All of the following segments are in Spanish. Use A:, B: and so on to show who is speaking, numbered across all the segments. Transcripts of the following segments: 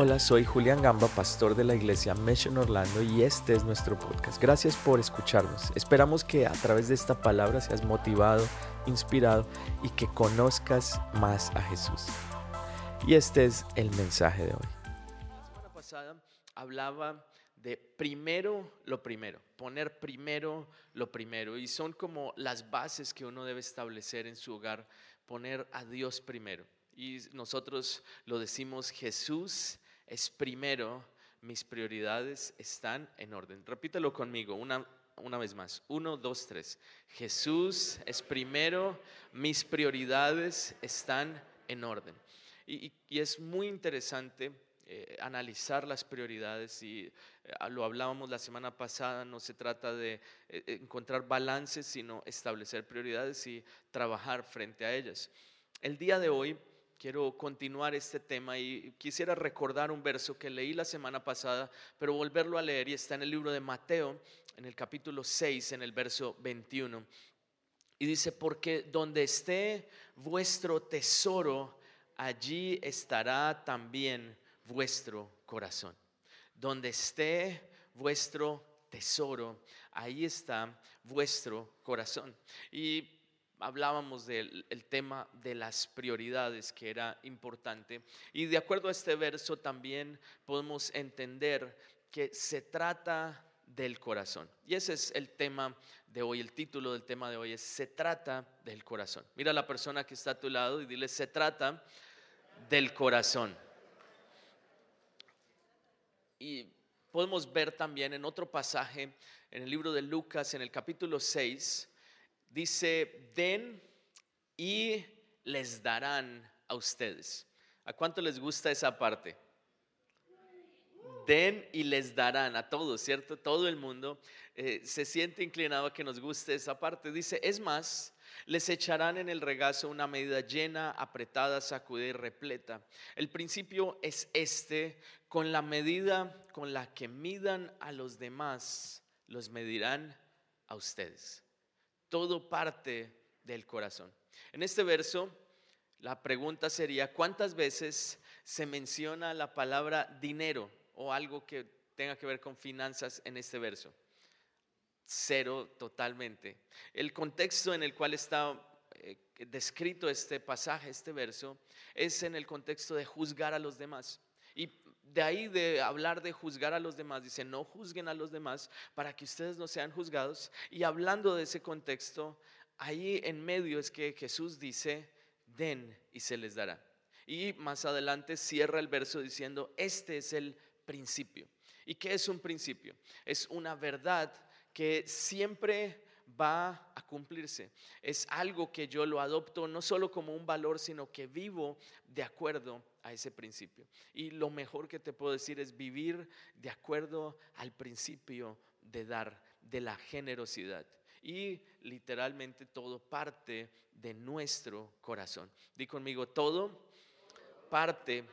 A: Hola, soy Julián Gamba, pastor de la iglesia Mission Orlando y este es nuestro podcast. Gracias por escucharnos. Esperamos que a través de esta palabra seas motivado, inspirado y que conozcas más a Jesús. Y este es el mensaje de hoy.
B: La semana pasada hablaba de primero lo primero, poner primero lo primero. Y son como las bases que uno debe establecer en su hogar, poner a Dios primero. Y nosotros lo decimos, Jesús es primero, mis prioridades están en orden. Repítelo conmigo una, una vez más. Uno, dos, tres. Jesús es primero, mis prioridades están en orden. Y, y es muy interesante eh, analizar las prioridades y eh, lo hablábamos la semana pasada, no se trata de eh, encontrar balances, sino establecer prioridades y trabajar frente a ellas. El día de hoy quiero continuar este tema y quisiera recordar un verso que leí la semana pasada, pero volverlo a leer y está en el libro de Mateo, en el capítulo 6, en el verso 21. Y dice, porque donde esté vuestro tesoro, allí estará también vuestro corazón. Donde esté vuestro tesoro, ahí está vuestro corazón. Y hablábamos del tema de las prioridades que era importante. Y de acuerdo a este verso también podemos entender que se trata del corazón. Y ese es el tema de hoy, el título del tema de hoy es Se trata del corazón. Mira a la persona que está a tu lado y dile, se trata del corazón. Y podemos ver también en otro pasaje, en el libro de Lucas, en el capítulo 6, dice, den y les darán a ustedes. ¿A cuánto les gusta esa parte? Den y les darán a todos, ¿cierto? Todo el mundo eh, se siente inclinado a que nos guste esa parte. Dice, es más, les echarán en el regazo una medida llena, apretada, sacudida y repleta. El principio es este, con la medida con la que midan a los demás, los medirán a ustedes todo parte del corazón. En este verso, la pregunta sería, ¿cuántas veces se menciona la palabra dinero o algo que tenga que ver con finanzas en este verso? Cero totalmente. El contexto en el cual está eh, descrito este pasaje, este verso, es en el contexto de juzgar a los demás. De ahí de hablar de juzgar a los demás, dice, no juzguen a los demás para que ustedes no sean juzgados. Y hablando de ese contexto, ahí en medio es que Jesús dice, den y se les dará. Y más adelante cierra el verso diciendo, este es el principio. ¿Y qué es un principio? Es una verdad que siempre va a cumplirse. Es algo que yo lo adopto no solo como un valor, sino que vivo de acuerdo a ese principio. Y lo mejor que te puedo decir es vivir de acuerdo al principio de dar, de la generosidad. Y literalmente todo parte de nuestro corazón. Di conmigo, todo parte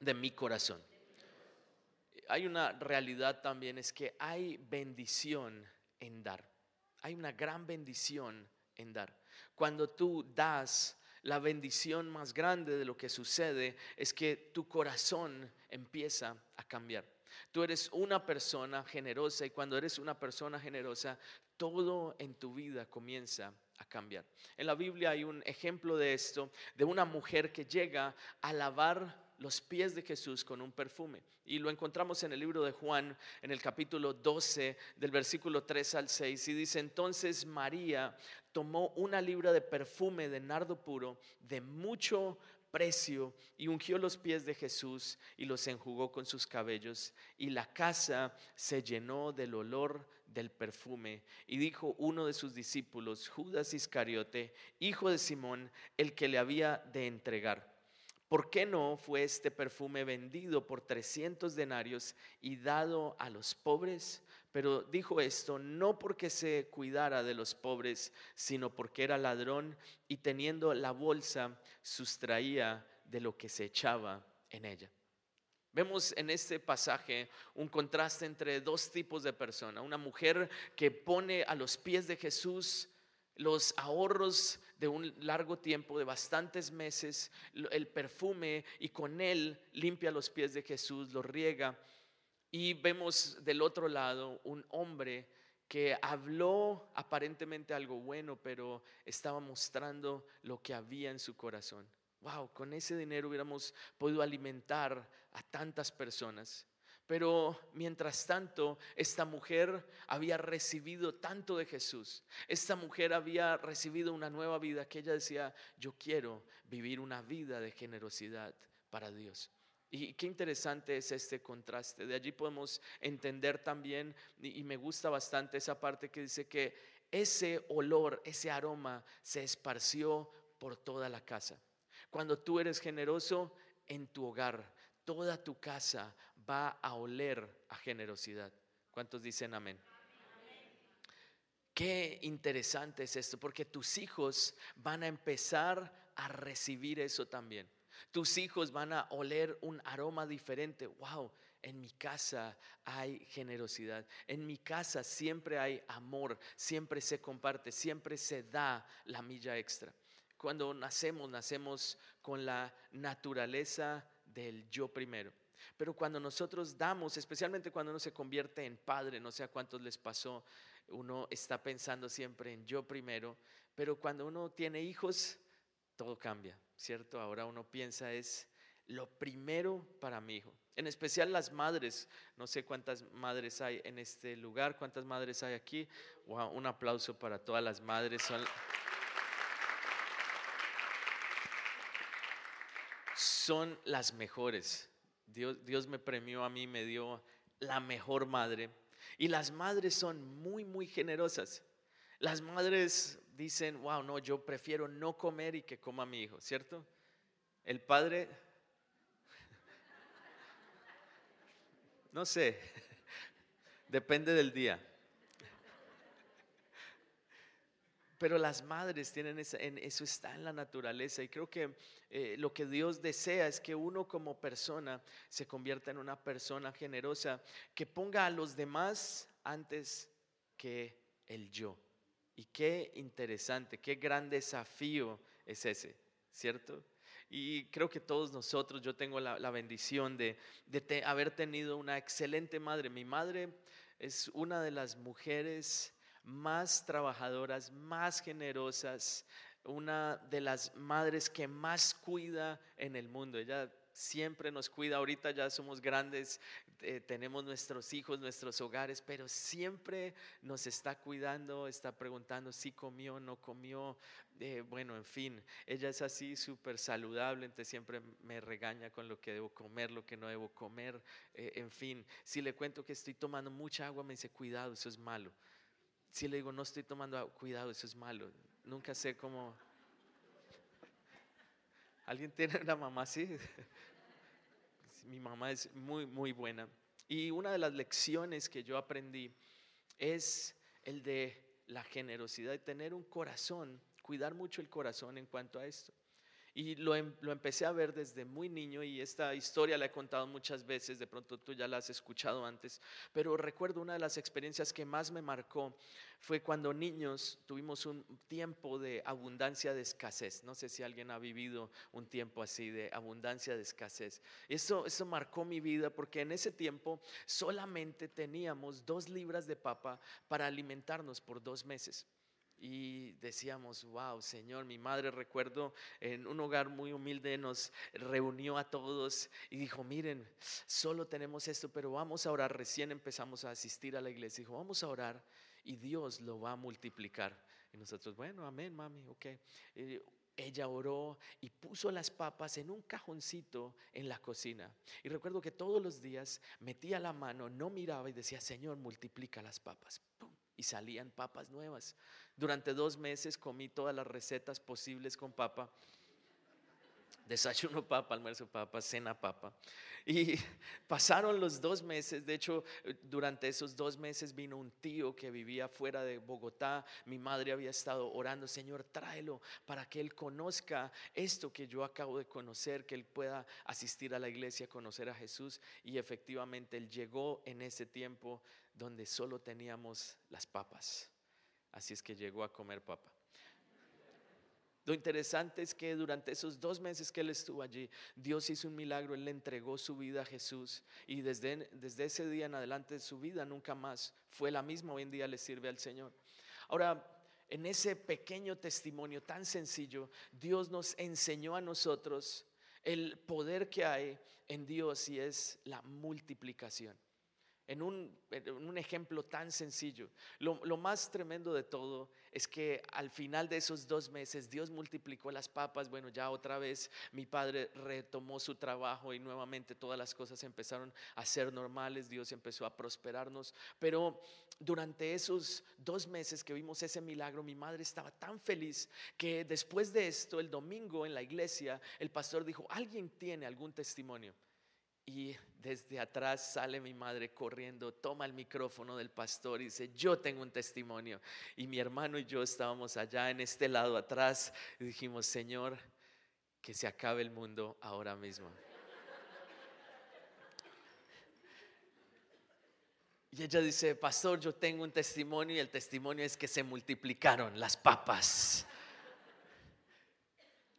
B: de mi corazón. Hay una realidad también, es que hay bendición en dar. Hay una gran bendición en dar. Cuando tú das, la bendición más grande de lo que sucede es que tu corazón empieza a cambiar. Tú eres una persona generosa y cuando eres una persona generosa, todo en tu vida comienza a cambiar. En la Biblia hay un ejemplo de esto, de una mujer que llega a lavar los pies de Jesús con un perfume. Y lo encontramos en el libro de Juan, en el capítulo 12, del versículo 3 al 6. Y dice, entonces María tomó una libra de perfume de nardo puro, de mucho precio, y ungió los pies de Jesús y los enjugó con sus cabellos. Y la casa se llenó del olor del perfume. Y dijo uno de sus discípulos, Judas Iscariote, hijo de Simón, el que le había de entregar ¿Por qué no fue este perfume vendido por 300 denarios y dado a los pobres? Pero dijo esto no porque se cuidara de los pobres, sino porque era ladrón y teniendo la bolsa sustraía de lo que se echaba en ella. Vemos en este pasaje un contraste entre dos tipos de persona. Una mujer que pone a los pies de Jesús los ahorros de un largo tiempo, de bastantes meses, el perfume y con él limpia los pies de Jesús, los riega. Y vemos del otro lado un hombre que habló aparentemente algo bueno, pero estaba mostrando lo que había en su corazón. Wow, con ese dinero hubiéramos podido alimentar a tantas personas. Pero mientras tanto, esta mujer había recibido tanto de Jesús. Esta mujer había recibido una nueva vida que ella decía, yo quiero vivir una vida de generosidad para Dios. Y qué interesante es este contraste. De allí podemos entender también, y me gusta bastante esa parte que dice que ese olor, ese aroma se esparció por toda la casa. Cuando tú eres generoso en tu hogar, toda tu casa va a oler a generosidad. ¿Cuántos dicen amén? Qué interesante es esto, porque tus hijos van a empezar a recibir eso también. Tus hijos van a oler un aroma diferente. Wow, en mi casa hay generosidad. En mi casa siempre hay amor, siempre se comparte, siempre se da la milla extra. Cuando nacemos, nacemos con la naturaleza del yo primero. Pero cuando nosotros damos, especialmente cuando uno se convierte en padre, no sé a cuántos les pasó, uno está pensando siempre en yo primero, pero cuando uno tiene hijos, todo cambia. ¿cierto? Ahora uno piensa es lo primero para mi hijo. En especial las madres. No sé cuántas madres hay en este lugar, cuántas madres hay aquí. un aplauso para todas las madres. Son, son las mejores. Dios, me premió a mí, me dio la mejor madre. Y las madres son muy, muy generosas. Las madres dicen, wow, no, yo prefiero no comer y que coma mi hijo, ¿cierto? El padre, no sé, depende del día. Pero las madres tienen eso está en la naturaleza y creo que eh, lo que Dios desea es que uno como persona se convierta en una persona generosa que ponga a los demás antes que el yo. Y qué interesante, qué gran desafío es ese, ¿cierto? Y creo que todos nosotros, yo tengo la, bendición de, haber tenido una excelente madre. Mi madre es una de las mujeres más trabajadoras, más generosas, una de las madres que más cuida en el mundo. Ella siempre nos cuida. Ahorita ya somos grandes, eh, tenemos nuestros hijos, nuestros hogares, pero siempre nos está cuidando, está preguntando si comió, no comió. Eh, bueno, en fin, ella es así súper saludable, entonces siempre me regaña con lo que debo comer, lo que no debo comer. Eh, en fin, si le cuento que estoy tomando mucha agua, me dice, cuidado, eso es malo. Si le digo, no estoy tomando agua, cuidado, eso es malo. Nunca sé cómo ¿Alguien tiene una mamá así? Mi mamá es muy, muy buena. Y una de las lecciones que yo aprendí es el de la generosidad, tener un corazón, cuidar mucho el corazón en cuanto a esto. Y lo, em, lo, empecé a ver desde muy niño y esta historia la he contado muchas veces, de pronto tú ya la has escuchado antes, pero recuerdo una de las experiencias que más me marcó fue cuando niños tuvimos un tiempo de abundancia de escasez. No sé si alguien ha vivido un tiempo así de abundancia de escasez. Eso, eso marcó mi vida porque en ese tiempo solamente teníamos dos libras de papa para alimentarnos por dos meses y decíamos, wow, Señor, mi madre recuerdo en un hogar muy humilde nos reunió a todos y dijo, miren, solo tenemos esto, pero vamos a orar. Recién empezamos a asistir a la iglesia. Dijo, vamos a orar y Dios lo va a multiplicar. Y nosotros, bueno, amén, mami, ok. ella oró y puso las papas en un cajoncito en la cocina. Y recuerdo que todos los días metía la mano, no miraba y decía, Señor, multiplica las papas. Y salían papas nuevas. Durante dos meses comí todas las recetas posibles con papa. Desayuno papa, almuerzo papa, cena papa. Y pasaron los dos meses. De hecho, durante esos dos meses vino un tío que vivía fuera de Bogotá. Mi madre había estado orando, Señor, tráelo para que él conozca esto que yo acabo de conocer, que él pueda asistir a la iglesia, conocer a Jesús. Y efectivamente, él llegó en ese tiempo donde solo teníamos las papas. Así es que llegó a comer papa. Lo interesante es que durante esos dos meses que él estuvo allí, Dios hizo un milagro, él le entregó su vida a Jesús y desde, desde ese día en adelante su vida nunca más fue la misma, hoy en día le sirve al Señor. Ahora, en ese pequeño testimonio tan sencillo, Dios nos enseñó a nosotros el poder que hay en Dios y es la multiplicación en un, ejemplo tan sencillo. Lo, más tremendo de todo es que al final de esos dos meses Dios multiplicó las papas. Bueno, ya otra vez mi padre retomó su trabajo y nuevamente todas las cosas empezaron a ser normales. Dios empezó a prosperarnos. Pero durante esos dos meses que vimos ese milagro, mi madre estaba tan feliz que después de esto, el domingo en la iglesia, el pastor dijo, ¿alguien tiene algún testimonio? Y desde atrás sale mi madre corriendo, toma el micrófono del pastor y dice, yo tengo un testimonio. Y mi hermano y yo estábamos allá en este lado atrás y dijimos, Señor, que se acabe el mundo ahora mismo. Y ella dice, pastor, yo tengo un testimonio y el testimonio es que se multiplicaron las papas.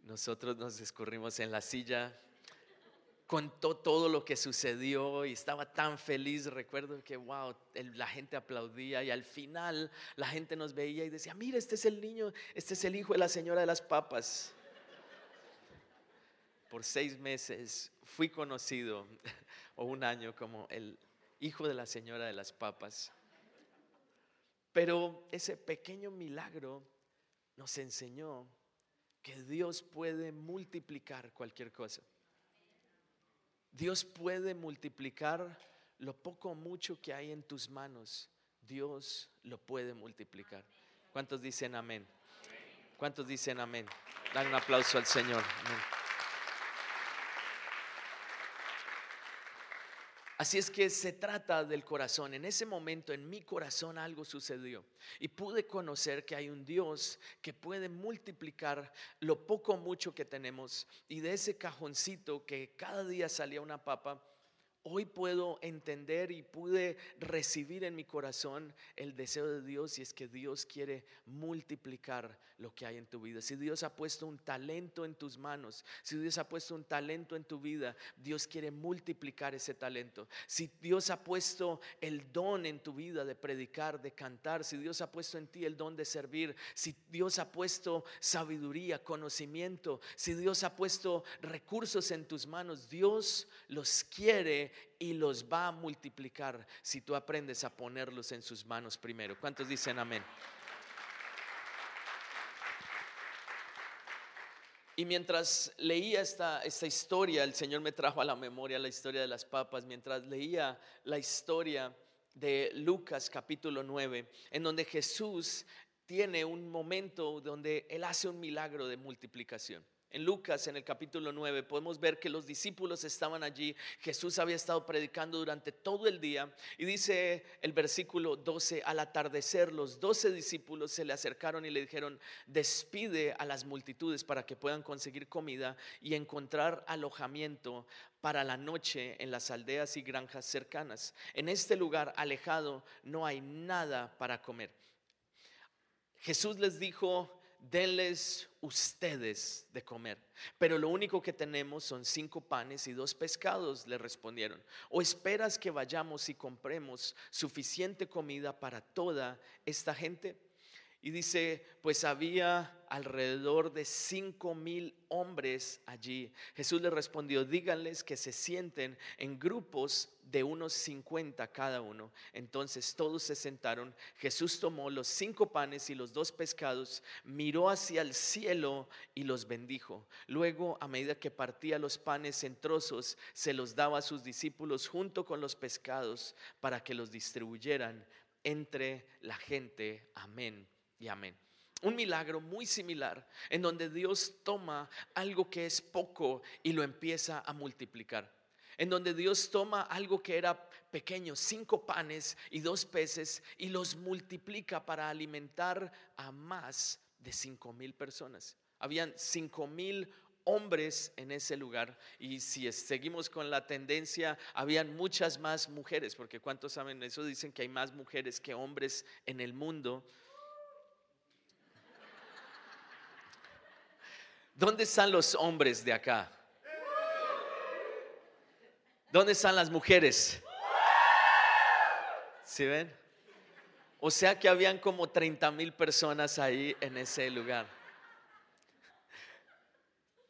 B: Nosotros nos escurrimos en la silla, contó todo lo que sucedió y estaba tan feliz. Recuerdo que, wow, la gente aplaudía y al final la gente nos veía y decía, mira, este es el niño, este es el hijo de la señora de las papas. Por seis meses fui conocido, o un año, como el hijo de la señora de las papas. Pero ese pequeño milagro nos enseñó que Dios puede multiplicar cualquier cosa. Dios puede multiplicar lo poco o mucho que hay en tus manos. Dios lo puede multiplicar. ¿Cuántos dicen amén? ¿Cuántos dicen amén? Dan un aplauso al Señor. Así es que se trata del corazón. En ese momento en mi corazón algo sucedió y pude conocer que hay un Dios que puede multiplicar lo poco o mucho que tenemos y de ese cajoncito que cada día salía una papa, Hoy puedo entender y pude recibir en mi corazón el deseo de Dios y es que Dios quiere multiplicar lo que hay en tu vida. Si Dios ha puesto un talento en tus manos, si Dios ha puesto un talento en tu vida, Dios quiere multiplicar ese talento. Si Dios ha puesto el don en tu vida de predicar, de cantar, si Dios ha puesto en ti el don de servir, si Dios ha puesto sabiduría, conocimiento, si Dios ha puesto recursos en tus manos, Dios los quiere y los va a multiplicar si tú aprendes a ponerlos en sus manos primero. ¿Cuántos dicen amén? Y mientras leía esta, esta historia, el Señor me trajo a la memoria la historia de las papas, mientras leía la historia de Lucas capítulo 9, en donde Jesús tiene un momento donde Él hace un milagro de multiplicación. En Lucas, en el capítulo 9, podemos ver que los discípulos estaban allí. Jesús había estado predicando durante todo el día. Y dice el versículo 12, al atardecer los doce discípulos se le acercaron y le dijeron, despide a las multitudes para que puedan conseguir comida y encontrar alojamiento para la noche en las aldeas y granjas cercanas. En este lugar alejado no hay nada para comer. Jesús les dijo, denles ustedes de comer. Pero lo único que tenemos son cinco panes y dos pescados, le respondieron. ¿O esperas que vayamos y compremos suficiente comida para toda esta gente? Y dice, pues había alrededor de cinco mil hombres allí. Jesús le respondió, díganles que se sienten en grupos de unos cincuenta cada uno. Entonces todos se sentaron. Jesús tomó los cinco panes y los dos pescados, miró hacia el cielo y los bendijo. Luego, a medida que partía los panes en trozos, se los daba a sus discípulos junto con los pescados para que los distribuyeran entre la gente. Amén y amén. Un milagro muy similar en donde Dios toma algo que es poco y lo empieza a multiplicar. En donde Dios toma algo que era pequeño, cinco panes y dos peces, y los multiplica para alimentar a más de cinco mil personas. Habían cinco mil hombres en ese lugar y si seguimos con la tendencia, habían muchas más mujeres, porque ¿cuántos saben eso? Dicen que hay más mujeres que hombres en el mundo. ¿Dónde están los hombres de acá? ¿Dónde están las mujeres? ¿Sí ven? O sea que habían como 30 mil personas ahí en ese lugar.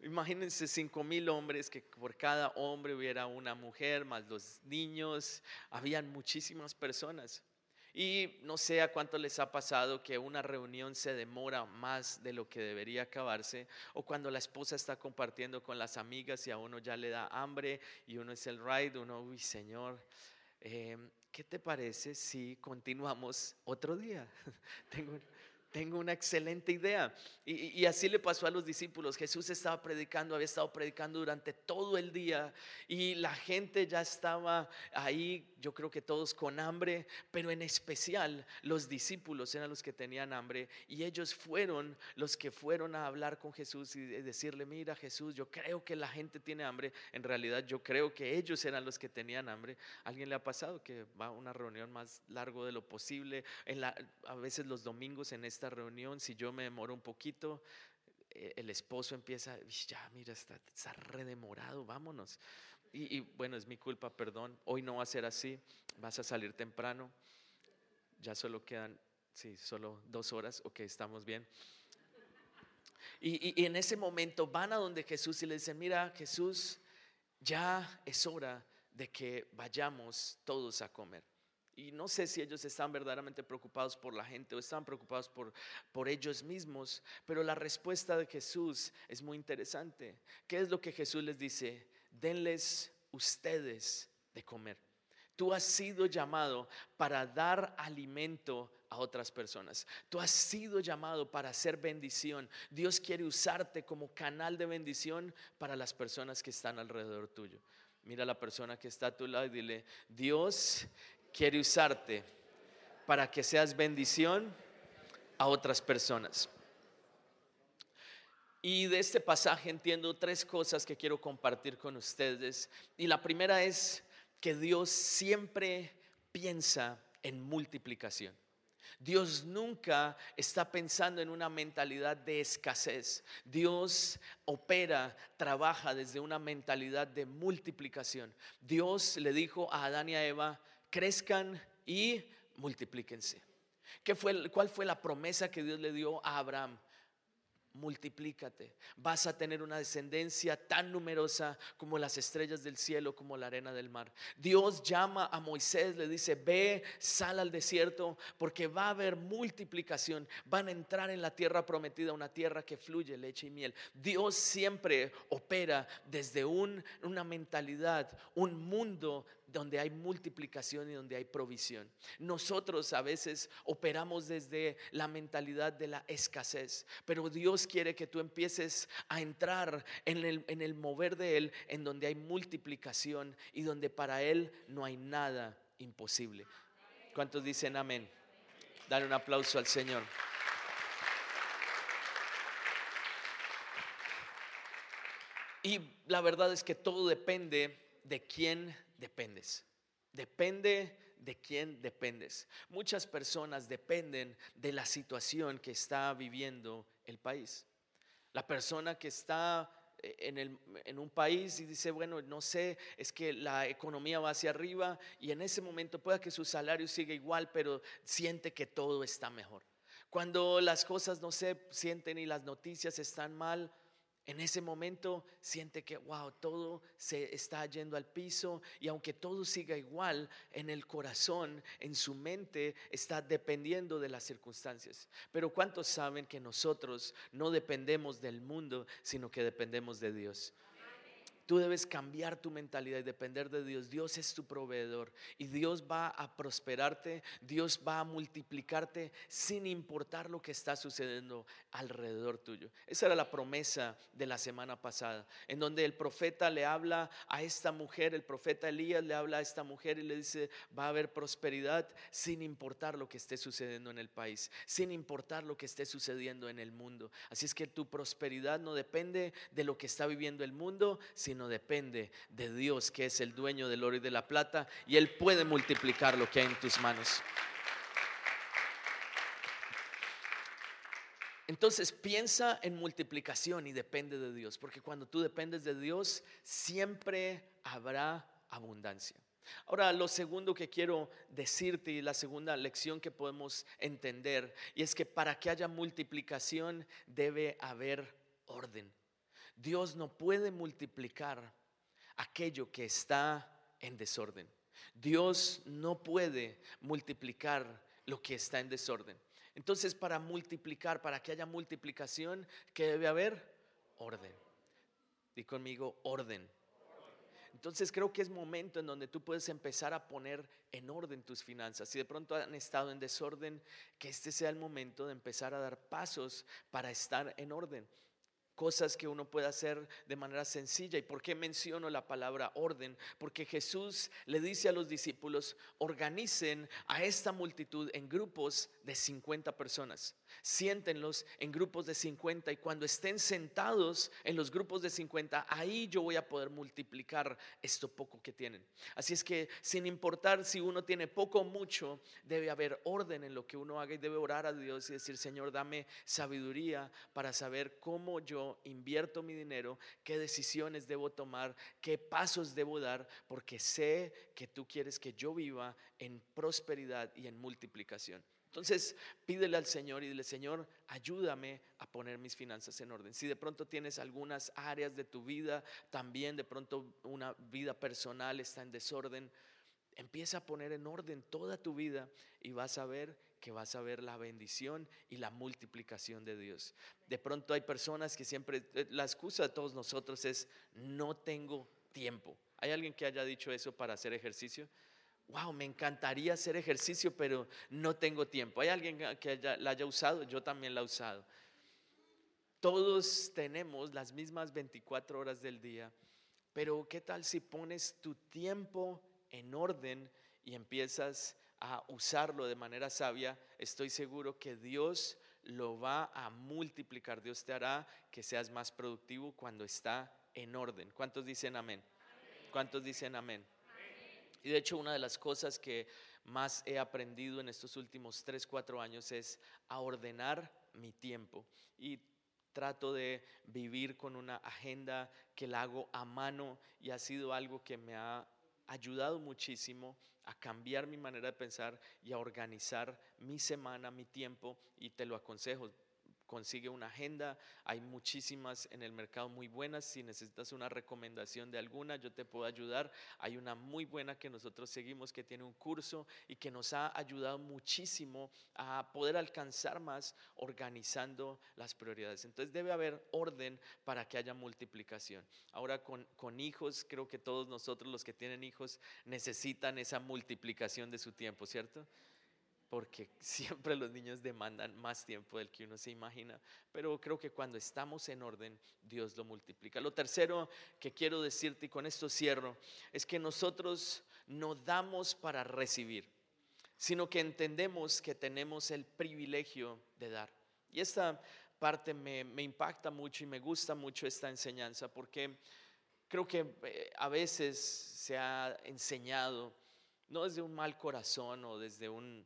B: Imagínense 5 mil hombres, que por cada hombre hubiera una mujer, más los niños, habían muchísimas personas. Y no sé a cuánto les ha pasado que una reunión se demora más de lo que debería acabarse, o cuando la esposa está compartiendo con las amigas y a uno ya le da hambre y uno es el ride, uno, uy Señor, eh, ¿qué te parece si continuamos otro día? Tengo tengo una excelente idea. Y, así le pasó a los discípulos. Jesús estaba predicando, había estado predicando durante todo el día y la gente ya estaba ahí, yo creo que todos con hambre, pero en especial los discípulos eran los que tenían hambre y ellos fueron los que fueron a hablar con Jesús y decirle, mira Jesús, yo creo que la gente tiene hambre. En realidad yo creo que ellos eran los que tenían hambre. ¿Alguien le ha pasado que va a una reunión más largo de lo posible? A veces los domingos en esta reunión, si yo me demoro un poquito, eh, el esposo empieza, ya, mira, está, está redemorado, vámonos. Y, bueno, es mi culpa, perdón, hoy no va a ser así, vas a salir temprano, ya solo quedan, sí, solo dos horas, ok, estamos bien. Y, y en ese momento van a donde Jesús y le dicen, mira, Jesús, ya es hora de que vayamos todos a comer. Y no sé si ellos están verdaderamente preocupados por la gente o están preocupados por, por ellos mismos, pero la respuesta de Jesús es muy interesante. ¿Qué es lo que Jesús les dice? Denles ustedes de comer. Tú has sido llamado para dar alimento a otras personas. Tú has sido llamado para hacer bendición. Dios quiere usarte como canal de bendición para las personas que están alrededor tuyo. Mira a la persona que está a tu lado y dile, Dios quiere usarte para que seas bendición a otras personas. Y de este pasaje entiendo tres cosas que quiero compartir con ustedes. Y la primera es que Dios siempre piensa en multiplicación. Dios nunca está pensando en una mentalidad de escasez. Dios opera, trabaja desde una mentalidad de multiplicación. Dios le dijo a Adán y a Eva, crezcan y multiplíquense. ¿Qué fue, ¿Cuál fue la promesa que Dios le dio a Abraham? multiplícate. Vas a tener una descendencia tan numerosa como las estrellas del cielo, como la arena del mar. Dios llama a Moisés, le dice, ve, sal al desierto, porque va a haber multiplicación. Van a entrar en la tierra prometida, una tierra que fluye leche y miel. Dios siempre opera desde un, una mentalidad, un mundo donde hay multiplicación y donde hay provisión. Nosotros a veces operamos desde la mentalidad de la escasez, pero Dios quiere que tú empieces a entrar en el, en el mover de Él, en donde hay multiplicación y donde para Él no hay nada imposible. ¿Cuántos dicen amén? Dale un aplauso al Señor. Y la verdad es que todo depende de quién dependes. Depende de quién dependes. Muchas personas dependen de la situación que está viviendo el país. La persona que está eh, en, el, en, un país y dice, bueno, no sé, es que la economía va hacia arriba y en ese momento pueda que su salario siga igual, pero siente que todo está mejor. Cuando las cosas no se sienten y las noticias están mal, en ese momento siente que, wow, todo se está yendo al piso y aunque todo siga igual, en el corazón, en su mente, está dependiendo de las circunstancias. Pero ¿cuántos saben que nosotros no dependemos del mundo, sino que dependemos de Dios? Tú debes cambiar tu mentalidad y depender de Dios. Dios es tu proveedor y Dios va a prosperarte, Dios va a multiplicarte sin importar lo que está sucediendo alrededor tuyo. Esa era la promesa de la semana pasada, en donde el profeta le habla a esta mujer, el profeta Elías le habla a esta mujer y le dice, va a haber prosperidad sin importar lo que esté sucediendo en el país, sin importar lo que esté sucediendo en el mundo. Así es que tu prosperidad no depende de lo que está viviendo el mundo, sino sino depende de Dios, que es el dueño del oro y de la plata, y Él puede multiplicar lo que hay en tus manos. Entonces piensa en multiplicación y depende de Dios, porque cuando tú dependes de Dios, siempre habrá abundancia. Ahora, lo segundo que quiero decirte y la segunda lección que podemos entender, y es que para que haya multiplicación debe haber orden. Dios no puede multiplicar aquello que está en desorden. Dios no puede multiplicar lo que está en desorden. Entonces, para multiplicar, para que haya multiplicación, ¿qué debe haber? Orden. Di conmigo, orden. Entonces creo que es momento en donde tú puedes empezar a poner en orden tus finanzas. Si de pronto han estado en desorden, que este sea el momento de empezar a dar pasos para estar en orden cosas que uno puede hacer de manera sencilla. ¿Y por qué menciono la palabra orden? Porque Jesús le dice a los discípulos, organicen a esta multitud en grupos de 50 personas. Siéntenlos en grupos de 50 y cuando estén sentados en los grupos de 50, ahí yo voy a poder multiplicar esto poco que tienen. Así es que sin importar si uno tiene poco o mucho, debe haber orden en lo que uno haga y debe orar a Dios y decir, Señor, dame sabiduría para saber cómo yo invierto mi dinero, qué decisiones debo tomar, qué pasos debo dar, porque sé que tú quieres que yo viva en prosperidad y en multiplicación. Entonces, pídele al Señor y dile, Señor, ayúdame a poner mis finanzas en orden. Si de pronto tienes algunas áreas de tu vida, también de pronto una vida personal está en desorden, empieza a poner en orden toda tu vida y vas a ver que vas a ver la bendición y la multiplicación de Dios. De pronto hay personas que siempre, eh, la excusa de todos nosotros es, no tengo tiempo. ¿Hay alguien que haya dicho eso para hacer ejercicio? Wow, me encantaría hacer ejercicio, pero no tengo tiempo. ¿Hay alguien que la haya usado? Yo también la he usado. Todos tenemos las mismas 24 horas del día, pero ¿qué tal si pones tu tiempo en orden y empiezas a usarlo de manera sabia, estoy seguro que Dios lo va a multiplicar. Dios te hará que seas más productivo cuando está en orden. ¿Cuántos dicen amén? ¿Cuántos dicen amén? Y de hecho una de las cosas que más he aprendido en estos últimos 3, 4 años es a ordenar mi tiempo. Y trato de vivir con una agenda que la hago a mano y ha sido algo que me ha ayudado muchísimo a cambiar mi manera de pensar y a organizar mi semana, mi tiempo, y te lo aconsejo consigue una agenda. Hay muchísimas en el mercado muy buenas. Si necesitas una recomendación de alguna, yo te puedo ayudar. Hay una muy buena que nosotros seguimos que tiene un curso y que nos ha ayudado muchísimo a poder alcanzar más organizando las prioridades. Entonces debe haber orden para que haya multiplicación. Ahora con, hijos, creo que todos nosotros los que tienen hijos necesitan esa multiplicación de su tiempo, ¿cierto? Porque siempre los niños demandan más tiempo del que uno se imagina, pero creo que cuando estamos en orden, Dios lo multiplica. Lo tercero que quiero decirte, y con esto cierro, es que nosotros no damos para recibir, sino que entendemos que tenemos el privilegio de dar. Y esta parte me, me impacta mucho y me gusta mucho esta enseñanza, porque creo que eh, a veces se ha enseñado, no desde un mal corazón o desde un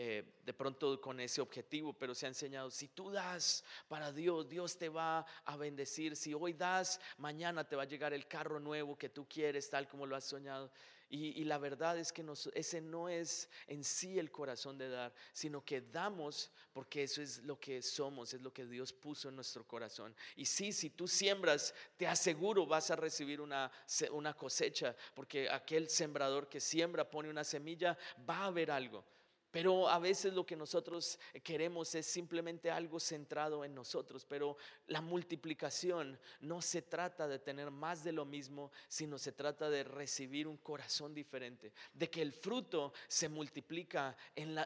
B: eh, de pronto con ese objetivo, pero se ha enseñado, si tú das para Dios, Dios te va a bendecir, si hoy das, mañana te va a llegar el carro nuevo que tú quieres, tal como lo has soñado. Y, la verdad es que ese no es en sí el corazón de dar, sino que damos porque eso es lo que somos, es lo que Dios puso en nuestro corazón. Y sí, si tú siembras, te aseguro vas a recibir una, una cosecha, porque aquel sembrador que siembra, pone una semilla, va a haber algo. Pero a veces lo que nosotros queremos es simplemente algo centrado en nosotros. Pero la multiplicación no se trata de tener más de lo mismo, sino se trata de recibir un corazón diferente. De que el fruto se multiplica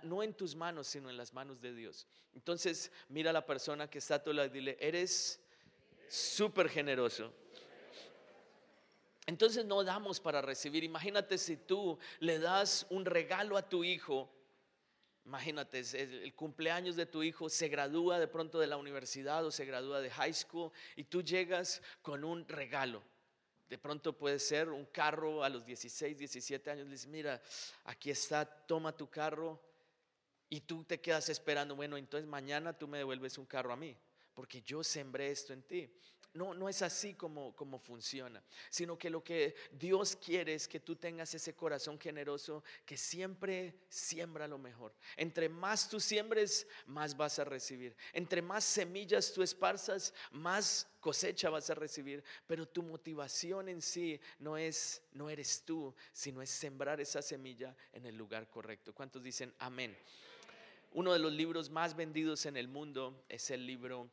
B: no en tus manos, sino en las manos de Dios. Entonces mira a la persona que está a tu lado y eres súper generoso. Entonces no damos para recibir. Imagínate si tú le das un regalo a tu hijo Imagínate, el cumpleaños de tu hijo se gradúa de pronto de la universidad o se gradúa de high school y tú llegas con un regalo. De pronto puede ser un carro a los 16, 17 años. Le dices, mira, aquí está, toma tu carro. Y tú te quedas esperando, bueno, entonces mañana tú me devuelves un carro a mí, porque yo sembré esto en ti. No, no es así como, como funciona, sino que lo que Dios quiere es que tú tengas ese corazón generoso que siempre siembra lo mejor. Entre más tú siembres, más vas a recibir. Entre más semillas tú esparzas, más cosecha vas a recibir, pero tu motivación en sí no es no eres tú, sino es sembrar esa semilla en el lugar correcto. ¿Cuántos dicen amén? Uno de los libros más vendidos en el mundo es el libro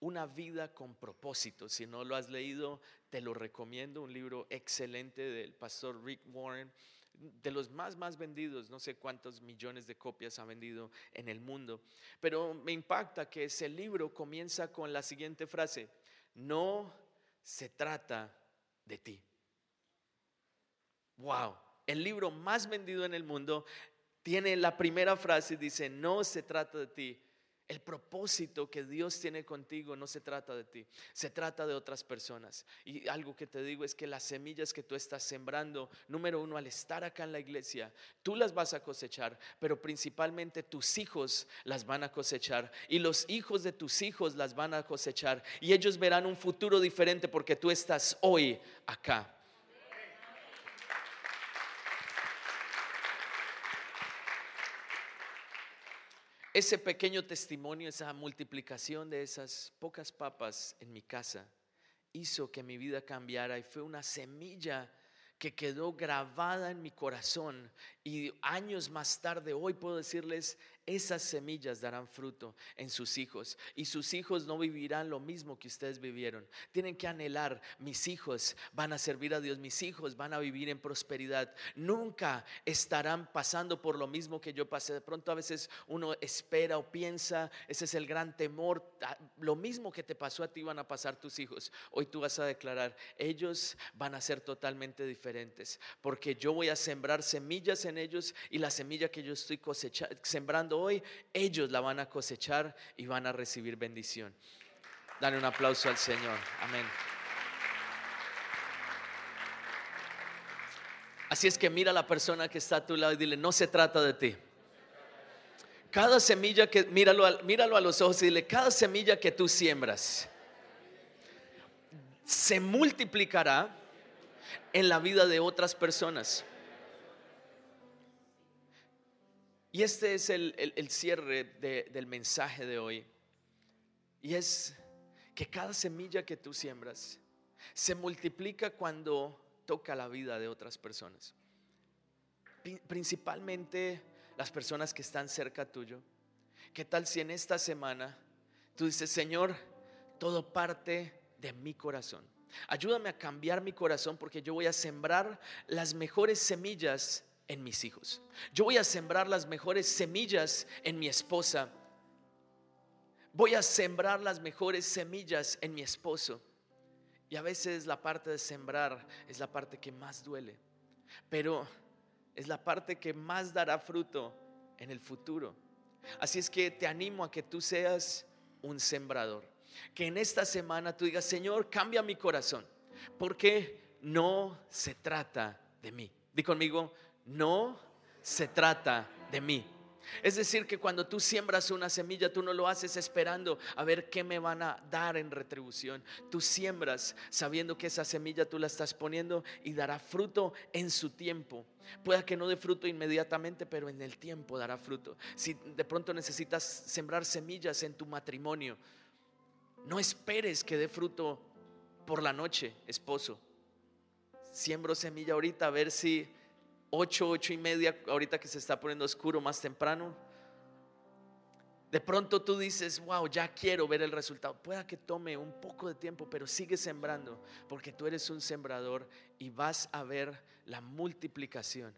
B: una vida con propósito. Si no lo has leído, te lo recomiendo. Un libro excelente del pastor Rick Warren, de los más, más vendidos. No sé cuántos millones de copias ha vendido en el mundo. Pero me impacta que ese libro comienza con la siguiente frase. No se trata de ti. Wow. El libro más vendido en el mundo tiene la primera frase, dice, no se trata de ti, el propósito que Dios tiene contigo no se trata de ti, se trata de otras personas. Y algo que te digo es que las semillas que tú estás sembrando, número uno, al estar acá en la iglesia, tú las vas a cosechar, pero principalmente tus hijos las van a cosechar y los hijos de tus hijos las van a cosechar y ellos verán un futuro diferente porque tú estás hoy acá. Ese pequeño testimonio, esa multiplicación de esas pocas papas en mi casa, hizo que mi vida cambiara y fue una semilla que quedó grabada en mi corazón. Y años más tarde, hoy puedo decirles, esas semillas darán fruto en sus hijos y sus hijos no vivirán lo mismo que ustedes vivieron. Tienen que anhelar, mis hijos van a servir a Dios, mis hijos van a vivir en prosperidad. Nunca estarán pasando por lo mismo que yo pasé. De pronto a veces uno espera o piensa, ese es el gran temor, lo mismo que te pasó a ti van a pasar tus hijos. Hoy tú vas a declarar, ellos van a ser totalmente diferentes, porque yo voy a sembrar semillas en ellos y la semilla que yo estoy cosechando, sembrando hoy, ellos la van a cosechar y van a recibir bendición. Dale un aplauso al Señor. Amén. Así es que mira a la persona que está a tu lado y dile, no se trata de ti. Cada semilla que, míralo, míralo a los ojos y dile, cada semilla que tú siembras se multiplicará en la vida de otras personas. Y este es el, cierre del mensaje de hoy. Y es que cada semilla que tú siembras se multiplica cuando toca la vida de otras personas. Principalmente las personas que están cerca tuyo. ¿Qué tal si en esta semana tú dices, Señor, todo parte de mi corazón? Ayúdame a cambiar mi corazón porque yo voy a sembrar las mejores semillas en mis hijos. Yo voy a sembrar las mejores semillas en mi esposa. Voy a sembrar las mejores semillas en mi esposo. Y a veces la parte de sembrar es la parte que más duele, pero es la parte que más dará fruto en el futuro. Así es que te animo a que tú seas un sembrador. Que en esta semana tú digas, Señor, cambia mi corazón, porque no se trata de mí. Di conmigo, no se trata de mí. Es decir, que cuando tú siembras una semilla, tú no lo haces esperando a ver qué me van a dar en retribución. Tú siembras sabiendo que esa semilla tú la estás poniendo y dará fruto en su tiempo. Pueda que no dé fruto inmediatamente, pero en el tiempo dará fruto. Si de pronto necesitas sembrar semillas en tu matrimonio, no esperes que dé fruto por la noche, esposo. Siembro semilla ahorita a ver si 8, 8 y media, ahorita que se está poniendo oscuro más temprano. De pronto tú dices, wow, ya quiero ver el resultado. Pueda que tome un poco de tiempo, pero sigue sembrando, porque tú eres un sembrador y vas a ver la multiplicación.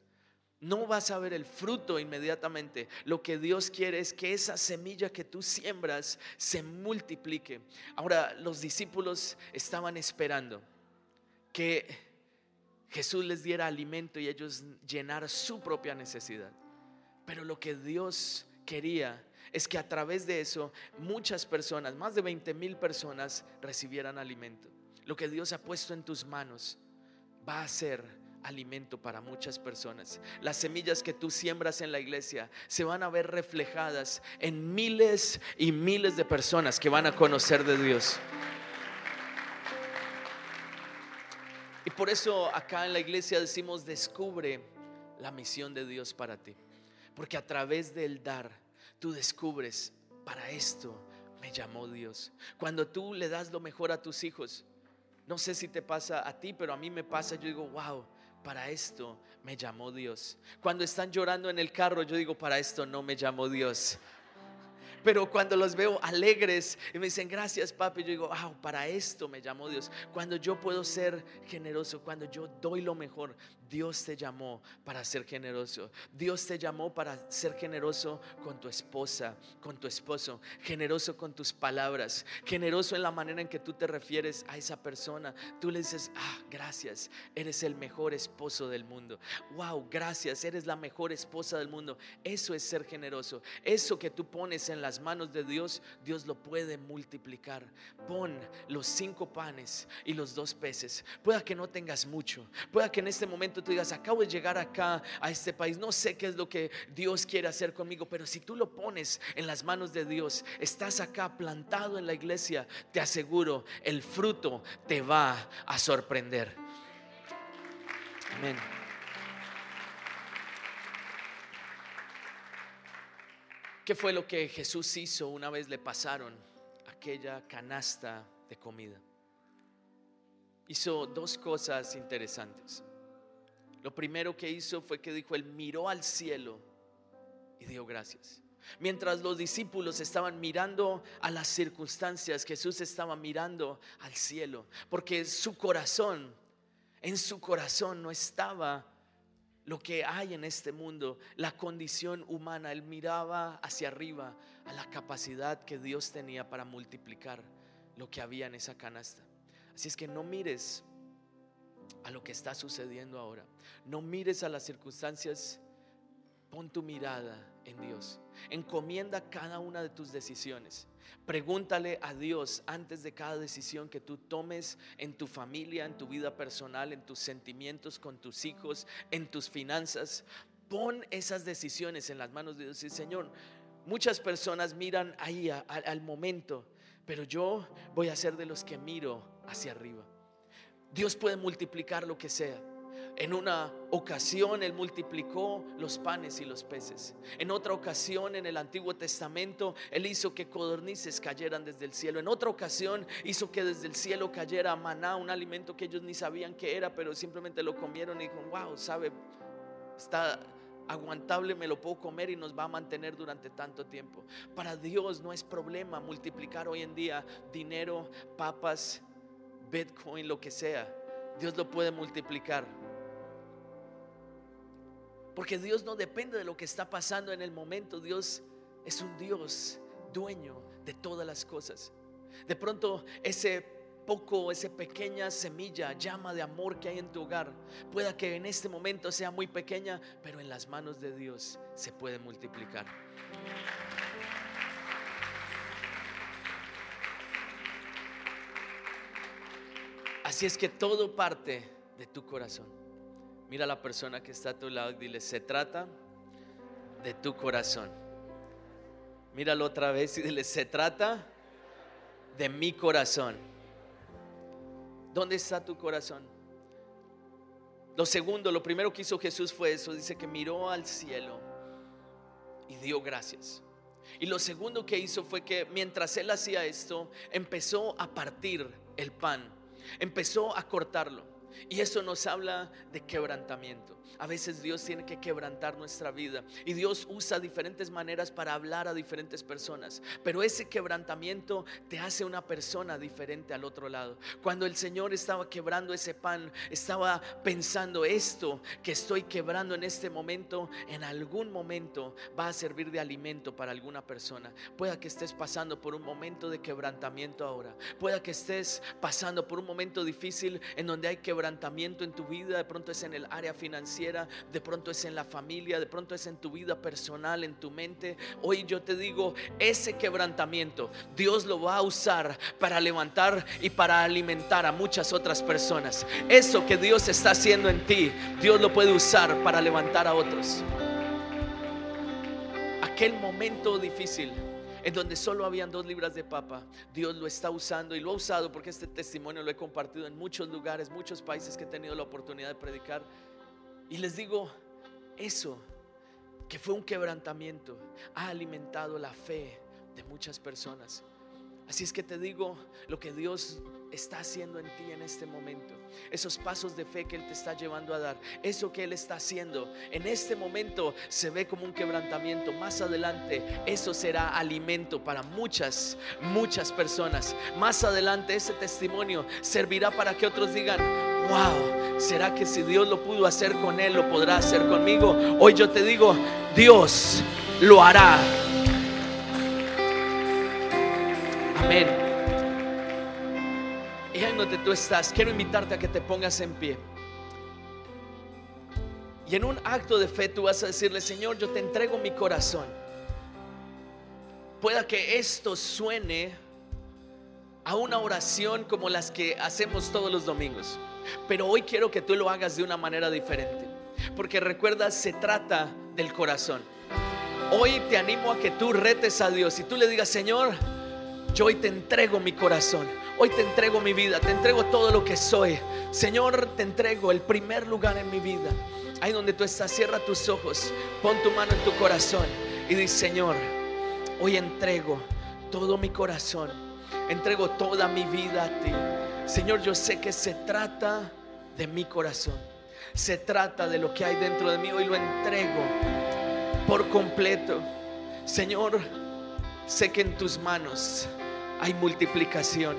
B: No vas a ver el fruto inmediatamente. Lo que Dios quiere es que esa semilla que tú siembras se multiplique. Ahora, los discípulos estaban esperando que Jesús les diera alimento y ellos llenar su propia necesidad. Pero lo que Dios quería es que a través de eso muchas personas, más de 20 mil personas, recibieran alimento. Lo que Dios ha puesto en tus manos va a ser alimento para muchas personas. Las semillas que tú siembras en la iglesia se van a ver reflejadas en miles y miles de personas que van a conocer de Dios. Y por eso acá en la iglesia decimos, descubre la misión de Dios para ti. Porque a través del dar, tú descubres, para esto me llamó Dios. Cuando tú le das lo mejor a tus hijos, no sé si te pasa a ti, pero a mí me pasa, yo digo, wow, para esto me llamó Dios. Cuando están llorando en el carro, yo digo, para esto no me llamó Dios. Pero cuando los veo alegres y me dicen gracias papi, yo digo, wow, para esto me llamó Dios. Cuando yo puedo ser generoso, cuando yo doy lo mejor, Dios te llamó para ser generoso. Dios te llamó para ser generoso con tu esposa, con tu esposo, generoso con tus palabras, generoso en la manera en que tú te refieres a esa persona. Tú le dices, ah, gracias, eres el mejor esposo del mundo. Wow, gracias, eres la mejor esposa del mundo. Eso es ser generoso. Eso que tú pones en las manos de Dios, Dios lo puede multiplicar. Pon los cinco panes y los dos peces. Pueda que no tengas mucho, pueda que en este momento tú digas, acabo de llegar acá a este país, no sé qué es lo que Dios quiere hacer conmigo, pero si tú lo pones en las manos de Dios, estás acá plantado en la iglesia, te aseguro, el fruto te va a sorprender. Amén. ¿Qué fue lo que Jesús hizo una vez le pasaron aquella canasta de comida? Hizo dos cosas interesantes. Lo primero que hizo fue que dijo, él miró al cielo y dio gracias. Mientras los discípulos estaban mirando a las circunstancias, Jesús estaba mirando al cielo, porque su corazón, en su corazón no estaba lo que hay en este mundo, la condición humana. Él miraba hacia arriba a la capacidad que Dios tenía para multiplicar lo que había en esa canasta. Así es que no mires a lo que está sucediendo ahora. No mires a las circunstancias, pon tu mirada en Dios. Encomienda cada una de tus decisiones. Pregúntale a Dios antes de cada decisión que tú tomes en tu familia, en tu vida personal, en tus sentimientos con tus hijos, en tus finanzas. Pon esas decisiones en las manos de Dios y Señor, muchas personas miran ahí al momento, pero yo voy a ser de los que miro hacia arriba. Dios puede multiplicar lo que sea. En una ocasión Él multiplicó los panes y los peces. En otra ocasión en el Antiguo Testamento Él hizo que codornices cayeran desde el cielo. En otra ocasión hizo que desde el cielo cayera maná, un alimento que ellos ni sabían que era, pero simplemente lo comieron y dijeron, wow, sabe, está aguantable, me lo puedo comer y nos va a mantener durante tanto tiempo. Para Dios no es problema multiplicar hoy en día dinero, papas, Bitcoin, lo que sea, Dios lo puede multiplicar. Porque Dios no depende de lo que está pasando en el momento. Dios es un Dios dueño de todas las cosas. De pronto ese poco, esa pequeña semilla, llama de amor que hay en tu hogar, pueda que en este momento sea muy pequeña, pero en las manos de Dios se puede multiplicar. Así es que todo parte de tu corazón. Mira a la persona que está a tu lado y dile, se trata de tu corazón. Míralo otra vez y dile, se trata de mi corazón. ¿Dónde está tu corazón? Lo segundo, lo primero que hizo Jesús fue eso. Dice que miró al cielo y dio gracias. Y lo segundo que hizo fue que mientras él hacía esto, empezó a partir el pan Empezó a cortarlo. Y eso nos habla de quebrantamiento. A veces Dios tiene que quebrantar nuestra vida y Dios usa diferentes maneras para hablar a diferentes personas. Pero ese quebrantamiento te hace una persona diferente al otro lado. Cuando el Señor estaba quebrando ese pan, estaba pensando esto que estoy quebrando en este momento, en algún momento va a servir de alimento para alguna persona. Pueda que estés pasando por un momento de quebrantamiento ahora. Pueda que estés pasando por un momento difícil en donde hay quebrantamiento en tu vida. De pronto es en el área financiera de pronto es en la familia, de pronto es en tu vida personal, en tu mente. Hoy yo te digo, ese quebrantamiento Dios lo va a usar para levantar y para alimentar a muchas otras personas. Eso que Dios está haciendo en ti, Dios lo puede usar para levantar a otros. Aquel momento difícil en donde solo habían dos libras de papa, Dios lo está usando y lo ha usado porque este testimonio lo he compartido en muchos lugares, muchos países que he tenido la oportunidad de predicar. Y les digo, eso, que fue un quebrantamiento, ha alimentado la fe de muchas personas. Así es que te digo lo que Dios está haciendo en ti en este momento. Esos pasos de fe que Él te está llevando a dar. Eso que Él está haciendo. En este momento se ve como un quebrantamiento. Más adelante eso será alimento para muchas, muchas personas. Más adelante ese testimonio servirá para que otros digan, wow, ¿será que si Dios lo pudo hacer con Él, lo podrá hacer conmigo? Hoy yo te digo, Dios lo hará. Amén donde tú estás, quiero invitarte a que te pongas en pie. Y en un acto de fe tú vas a decirle, Señor, yo te entrego mi corazón. Pueda que esto suene a una oración como las que hacemos todos los domingos. Pero hoy quiero que tú lo hagas de una manera diferente. Porque recuerda, se trata del corazón. Hoy te animo a que tú retes a Dios y tú le digas, Señor, yo hoy te entrego mi corazón. Hoy te entrego mi vida, te entrego todo lo que soy. Señor, te entrego el primer lugar en mi vida. Ahí donde tú estás, cierra tus ojos, pon tu mano en tu corazón y di, Señor, hoy entrego todo mi corazón, entrego toda mi vida a ti. Señor, yo sé que se trata de mi corazón, se trata de lo que hay dentro de mí. Hoy lo entrego por completo. Señor, sé que en tus manos hay multiplicación.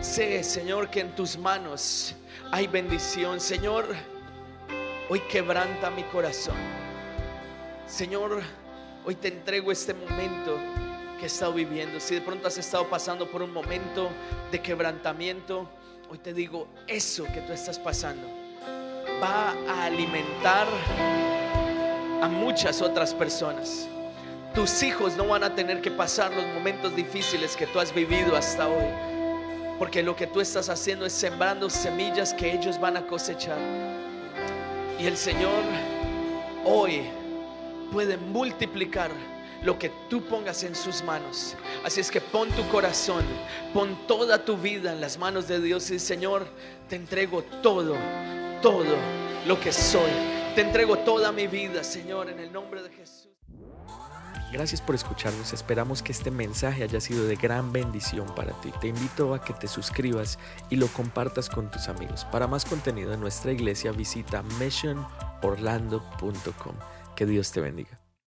B: Sé, Señor, que en tus manos hay bendición. Señor, hoy quebranta mi corazón. Señor, hoy te entrego este momento estado viviendo. Si de pronto has estado pasando por un momento de quebrantamiento, hoy te digo, eso que tú estás pasando va a alimentar a muchas otras personas. Tus hijos no van a tener que pasar los momentos difíciles que tú has vivido hasta hoy porque lo que tú estás haciendo es sembrando semillas que ellos van a cosechar. Y el Señor hoy puede multiplicar lo que tú pongas en sus manos. Así es que pon tu corazón, pon toda tu vida en las manos de Dios y Señor, te entrego todo, todo lo que soy. Te entrego toda mi vida, Señor, en el nombre de Jesús.
A: Gracias por escucharnos, esperamos que este mensaje haya sido de gran bendición para ti. Te invito a que te suscribas y lo compartas con tus amigos. Para más contenido en nuestra iglesia visita missionorlando.com. Que Dios te bendiga.